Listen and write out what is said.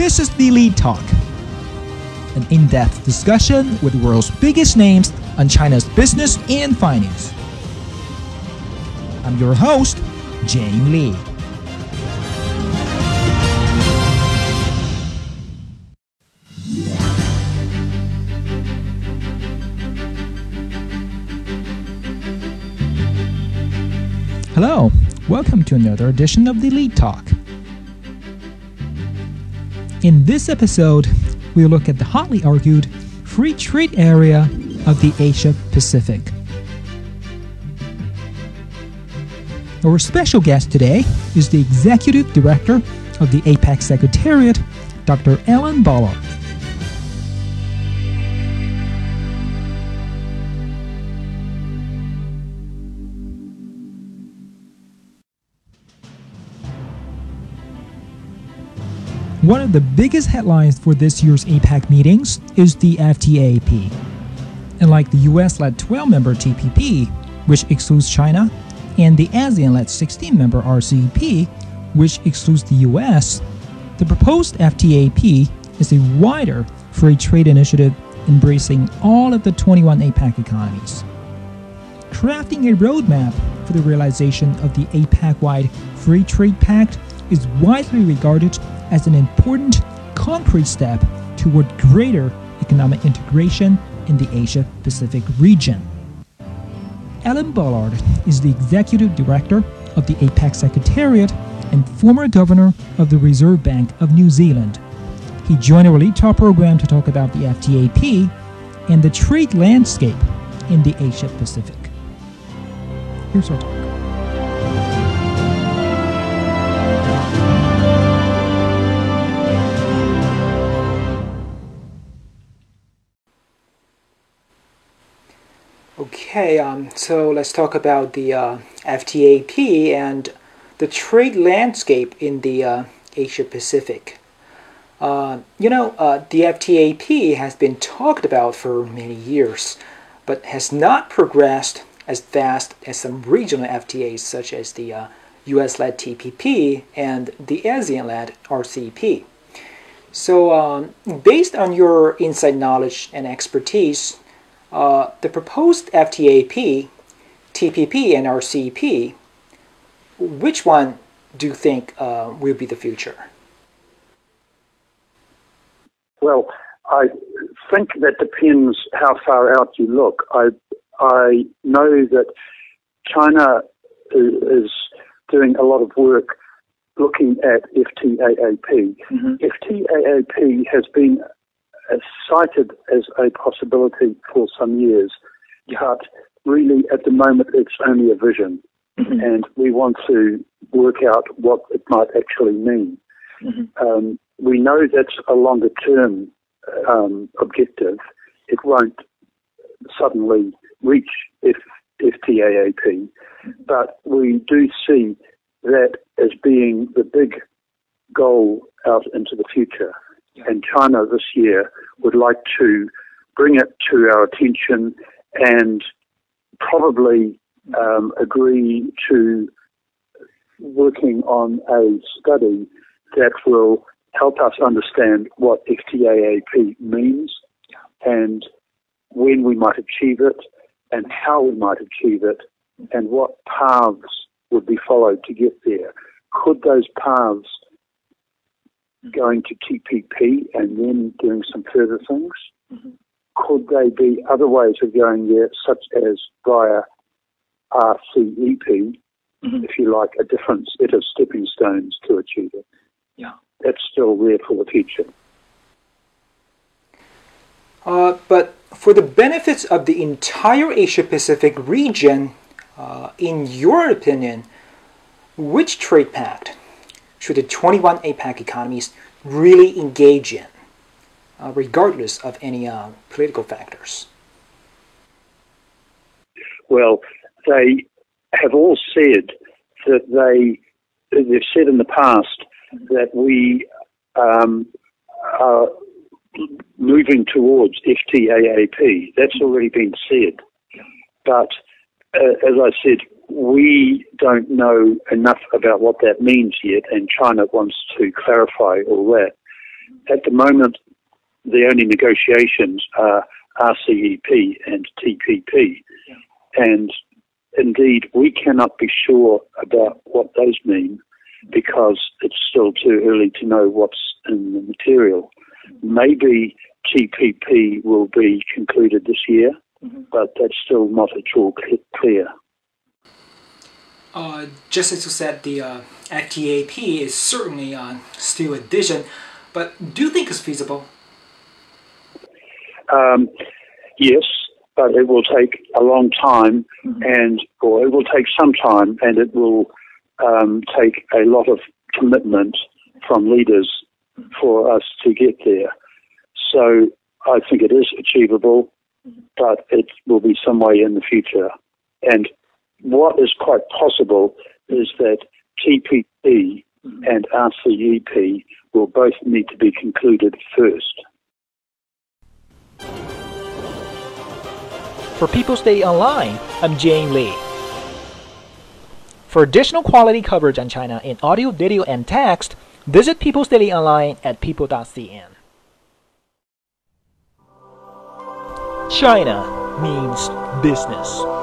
This is the Lead Talk, an in depth discussion with the world's biggest names on China's business and finance. I'm your host, Jane Lee. Hello, welcome to another edition of the Lead Talk. In this episode, we'll look at the hotly argued free trade area of the Asia Pacific. Our special guest today is the Executive Director of the APEC Secretariat, Dr. Alan Bollard. One of the biggest headlines for this year's APEC meetings is the FTAP. And like the US led 12 member TPP, which excludes China, and the ASEAN led 16 member RCEP, which excludes the US, the proposed FTAP is a wider free trade initiative embracing all of the 21 APEC economies. Crafting a roadmap for the realization of the APEC wide Free Trade Pact is widely regarded as an important, concrete step toward greater economic integration in the Asia Pacific region. Alan Bollard is the executive director of the APEC Secretariat and former governor of the Reserve Bank of New Zealand. He joined our Lead Talk program to talk about the FTAP and the trade landscape in the Asia Pacific. Here's our talk. Okay, um, so let's talk about the uh, FTAP and the trade landscape in the uh, Asia Pacific. Uh, you know, uh, the FTAP has been talked about for many years, but has not progressed as fast as some regional FTAs such as the US led TPP and the ASEAN led RCP. So, um, based on your inside knowledge and expertise, uh, the proposed FTAP, TPP, and RCEP, which one do you think uh, will be the future? Well, I think that depends how far out you look. I I know that China is doing a lot of work looking at FTAAP. Mm-hmm. FTAAP has been cited as a possibility for some years, but really at the moment it's only a vision. Mm-hmm. And we want to work out what it might actually mean. Mm-hmm. Um, we know that's a longer term um, objective. It won't suddenly reach F- FTAAP, mm-hmm. but we do see that as being the big goal out into the future and China this year would like to bring it to our attention and probably um, agree to working on a study that will help us understand what FTAAP means and when we might achieve it and how we might achieve it and what paths would be followed to get there. Could those paths going to TPP and then doing some further things? Mm-hmm. Could they be other ways of going there, such as via RCEP, mm-hmm. if you like, a different set of stepping stones to achieve it? Yeah. That's still there for the future. Uh, but for the benefits of the entire Asia Pacific region, uh, in your opinion, which trade pact should the 21 APEC economies really engage in, uh, regardless of any uh, political factors? Well, they have all said that they, they've said in the past that we um, are moving towards FTAAP. That's already been said. But uh, as I said, we don't know enough about what that means yet, and China wants to clarify all that. at the moment, the only negotiations are RCEP and TPP. Yeah. And indeed, we cannot be sure about what those mean because it's still too early to know what's in the material. Maybe TPP will be concluded this year, mm-hmm. but that's still not at all clear. Uh, just as you said, the uh, FTAP is certainly uh, still a vision, but do you think it's feasible? Um, yes, but it will take a long time, mm-hmm. and or it will take some time, and it will um, take a lot of commitment from leaders for us to get there. So I think it is achievable, but it will be some way in the future. And what is quite possible is that TPP mm-hmm. and RCEP will both need to be concluded first. For People's Daily Online, I'm Jane Lee. For additional quality coverage on China in audio, video, and text, visit People's Daily Online at people.cn. China means business.